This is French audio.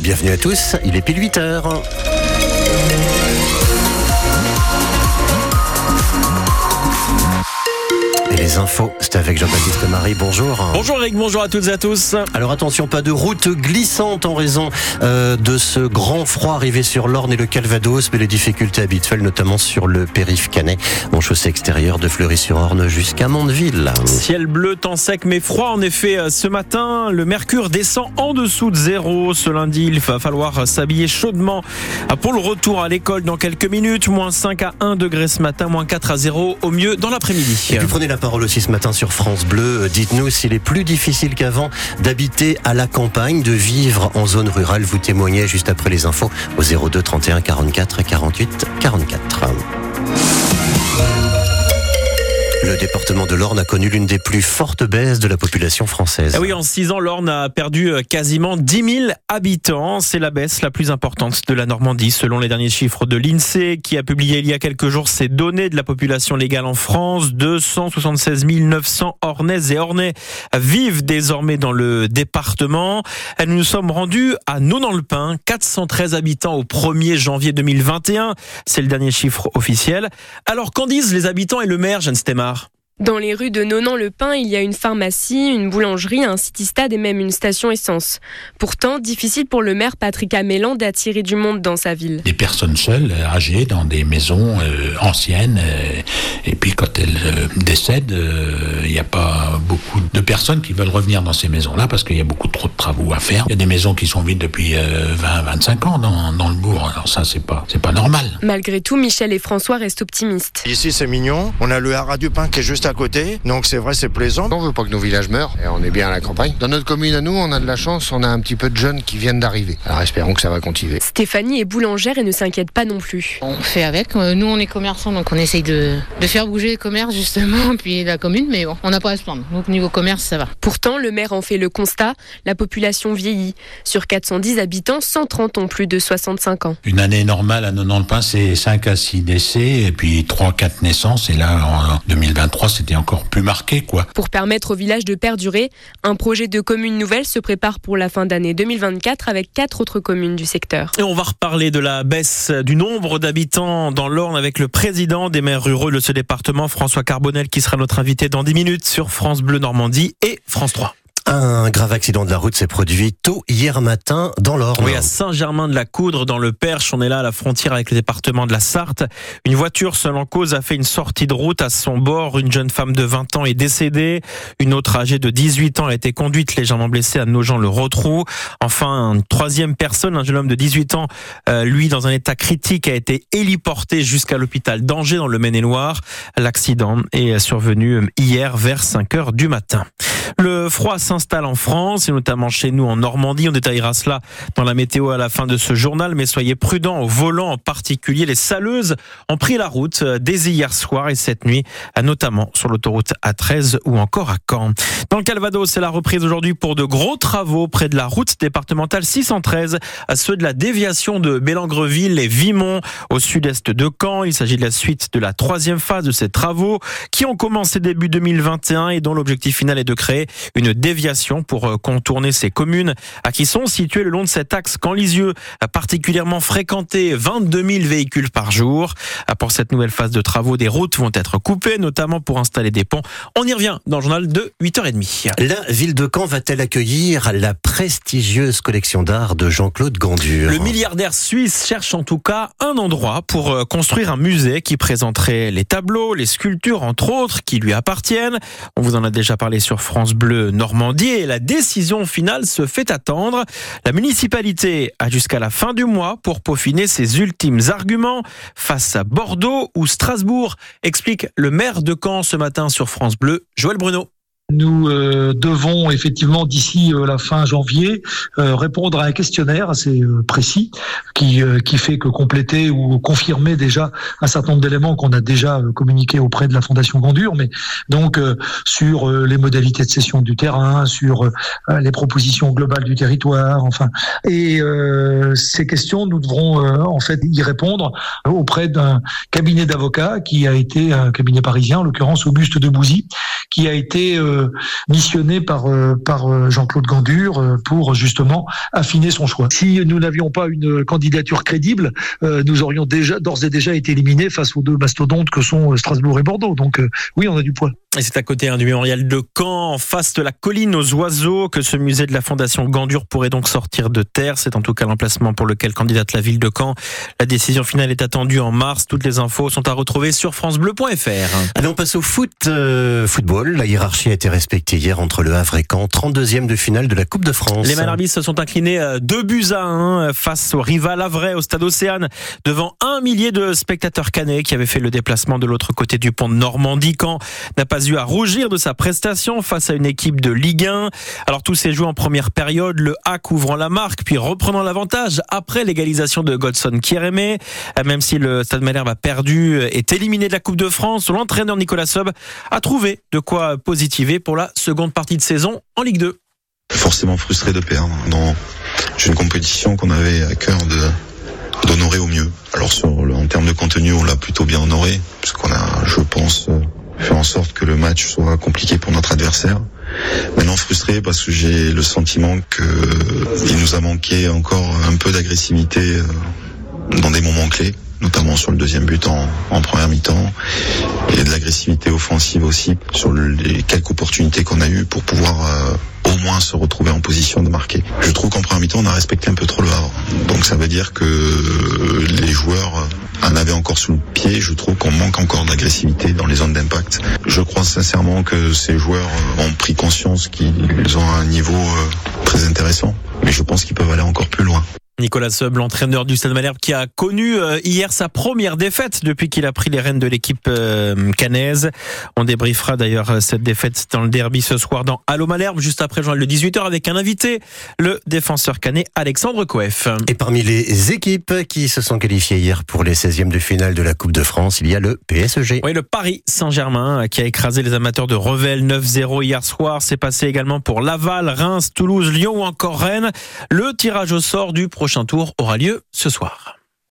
bienvenue à tous, il est pile 8 heures. Les infos, c'est avec Jean-Baptiste Marie. Bonjour. Bonjour Eric, bonjour à toutes et à tous. Alors attention, pas de route glissante en raison euh, de ce grand froid arrivé sur l'Orne et le Calvados, mais les difficultés habituelles, notamment sur le périph' canet, en chaussée extérieure de Fleury-sur-Orne jusqu'à Mondeville. Ciel bleu, temps sec mais froid. En effet, euh, ce matin, le mercure descend en dessous de zéro. Ce lundi, il va falloir s'habiller chaudement pour le retour à l'école dans quelques minutes. Moins 5 à 1 degré ce matin, moins 4 à 0 au mieux dans l'après-midi. Et puis prenez la parole aussi ce matin sur France Bleu. Dites-nous s'il est plus difficile qu'avant d'habiter à la campagne, de vivre en zone rurale. Vous témoignez juste après les infos au 02 31 44 48 44. Le département de l'Orne a connu l'une des plus fortes baisses de la population française. Ah oui, en six ans, l'Orne a perdu euh, quasiment 10 000 habitants. C'est la baisse la plus importante de la Normandie, selon les derniers chiffres de l'INSEE, qui a publié il y a quelques jours ces données de la population légale en France. 276 900 Ornaises et Ornais vivent désormais dans le département. Nous nous sommes rendus à Nonan-le-Pin, 413 habitants au 1er janvier 2021. C'est le dernier chiffre officiel. Alors, qu'en disent les habitants et le maire, Jeanne Stemar dans les rues de Nonan-le-Pin, il y a une pharmacie, une boulangerie, un city-stade et même une station essence. Pourtant, difficile pour le maire Patrick Amélan d'attirer du monde dans sa ville. Des personnes seules, âgées, dans des maisons euh, anciennes. Euh, et puis quand elles euh, décèdent, il n'y a pas beaucoup de personnes qui veulent revenir dans ces maisons-là parce qu'il y a beaucoup trop de travaux à faire. Il y a des maisons qui sont vides depuis 20-25 ans dans, dans, le bourg. Alors ça, c'est pas, c'est pas normal. Malgré tout, Michel et François restent optimistes. Ici, c'est mignon. On a le haras du pain qui est juste à côté. Donc c'est vrai, c'est plaisant. On veut pas que nos villages meurent et on est bien à la campagne. Dans notre commune à nous, on a de la chance, on a un petit peu de jeunes qui viennent d'arriver. Alors espérons que ça va continuer. Stéphanie est boulangère et ne s'inquiète pas non plus. On fait avec. Euh, nous, on est commerçants, donc on essaye de, de faire bouger les commerces justement, puis la commune, mais bon, on n'a pas à se plaindre. Donc niveau commerce, ça va. Pourtant, le maire en fait le constat, la population vieillit. Sur 410 habitants, 130 ont plus de 65 ans. Une année normale à 90 pain, c'est 5 à 6 décès et puis 3-4 naissances. Et là, en 2023, c'était encore plus marqué, quoi. Pour permettre au village de perdurer, un projet de commune nouvelle se prépare pour la fin d'année 2024 avec quatre autres communes du secteur. Et on va reparler de la baisse du nombre d'habitants dans l'Orne avec le président des maires ruraux de ce département, François Carbonel, qui sera notre invité dans 10 minutes sur France Bleu Normandie et France 3. Un grave accident de la route s'est produit tôt hier matin dans l'Orne. Oui, à Saint-Germain-de-la-Coudre, dans le Perche. On est là à la frontière avec le département de la Sarthe. Une voiture seule en cause a fait une sortie de route à son bord. Une jeune femme de 20 ans est décédée. Une autre âgée de 18 ans a été conduite légèrement blessée à Nogent-le-Rotrou. Enfin, une troisième personne, un jeune homme de 18 ans, euh, lui, dans un état critique, a été héliporté jusqu'à l'hôpital d'Angers dans le Maine-et-Loire. L'accident est survenu hier vers 5 heures du matin. Le froid s'installe en France et notamment chez nous en Normandie. On détaillera cela dans la météo à la fin de ce journal, mais soyez prudents au volant en particulier. Les saleuses ont pris la route dès hier soir et cette nuit, notamment sur l'autoroute A13 ou encore à Caen. Dans le Calvados, c'est la reprise aujourd'hui pour de gros travaux près de la route départementale 613, à ceux de la déviation de Bélangreville et Vimont au sud-est de Caen. Il s'agit de la suite de la troisième phase de ces travaux qui ont commencé début 2021 et dont l'objectif final est de créer une déviation pour euh, contourner ces communes à qui sont situées le long de cet axe Camp-Lisieux, particulièrement fréquenté, 22 000 véhicules par jour. Euh, pour cette nouvelle phase de travaux, des routes vont être coupées, notamment pour installer des ponts. On y revient dans le journal de 8h30. La ville de Caen va-t-elle accueillir la prestigieuse collection d'art de Jean-Claude Gandur Le milliardaire suisse cherche en tout cas un endroit pour euh, construire un musée qui présenterait les tableaux, les sculptures entre autres qui lui appartiennent. On vous en a déjà parlé sur France Bleu Normandie et la décision finale se fait attendre. La municipalité a jusqu'à la fin du mois pour peaufiner ses ultimes arguments face à Bordeaux ou Strasbourg, explique le maire de Caen ce matin sur France Bleu, Joël Bruno. Nous euh, devons effectivement d'ici euh, la fin janvier euh, répondre à un questionnaire assez précis qui, qui fait que compléter ou confirmer déjà un certain nombre d'éléments qu'on a déjà communiqués auprès de la Fondation Gondure, mais donc sur les modalités de cession du terrain, sur les propositions globales du territoire, enfin. Et ces questions, nous devrons en fait y répondre auprès d'un cabinet d'avocats qui a été un cabinet parisien, en l'occurrence Auguste de Bouzy, qui a été missionné par par Jean-Claude Gandur pour justement affiner son choix. Si nous n'avions pas une candidature crédible, nous aurions déjà d'ores et déjà été éliminés face aux deux mastodontes que sont Strasbourg et Bordeaux. Donc oui, on a du poids. Et c'est à côté hein, du mémorial de Caen, en face de la colline aux oiseaux, que ce musée de la Fondation Gandur pourrait donc sortir de terre. C'est en tout cas l'emplacement pour lequel candidate la ville de Caen. La décision finale est attendue en mars. Toutes les infos sont à retrouver sur francebleu.fr. Allez, on passe au foot. Euh, football, la hiérarchie a été respectée hier entre le Havre et Caen, 32e de finale de la Coupe de France. Les Malherbis se sont inclinés 2 euh, buts à 1 euh, face au rival Havrais au stade Océane, devant un millier de spectateurs canets qui avaient fait le déplacement de l'autre côté du pont Normandie. Caen n'a pas eu à rougir de sa prestation face à une équipe de Ligue 1. Alors tous ces joueurs en première période, le Hack ouvrant la marque puis reprenant l'avantage après l'égalisation de Godson Kieremé. Même si le Stade Malherbe a perdu, est éliminé de la Coupe de France, l'entraîneur Nicolas Sob a trouvé de quoi positiver pour la seconde partie de saison en Ligue 2. Forcément frustré de perdre dans une compétition qu'on avait à cœur de d'honorer au mieux. Alors en termes de contenu, on l'a plutôt bien honoré, puisqu'on a, je pense, faire en sorte que le match soit compliqué pour notre adversaire. Maintenant frustré parce que j'ai le sentiment que il nous a manqué encore un peu d'agressivité euh, dans des moments clés, notamment sur le deuxième but en, en première mi-temps, et de l'agressivité offensive aussi sur les quelques opportunités qu'on a eues pour pouvoir euh, au moins se retrouver en position de marquer. Je trouve qu'en première mi-temps, on a respecté un peu trop le Havre. Donc ça veut dire que les joueurs en avaient encore sous le pied. Je trouve qu'on manque encore d'agressivité dans les zones d'impact. Je crois sincèrement que ces joueurs ont pris conscience qu'ils ont un niveau euh, très intéressant. Mais je pense qu'ils peuvent aller encore plus loin. Nicolas Seub, l'entraîneur du Stade Malherbe, qui a connu euh, hier sa première défaite depuis qu'il a pris les rênes de l'équipe euh, canaise. On débriefera d'ailleurs euh, cette défaite dans le derby ce soir dans Allo Malherbe, juste après le 18h avec un invité, le défenseur canet Alexandre Coef. Et parmi les équipes qui se sont qualifiées hier pour les 16e de finale de la Coupe de France, il y a le PSG. Oui, le Paris Saint-Germain qui a écrasé les amateurs de Revel 9-0 hier soir. C'est passé également pour Laval, Reims, Toulouse, Lyon ou encore Rennes. Le tirage au sort du prochain tour aura lieu ce soir.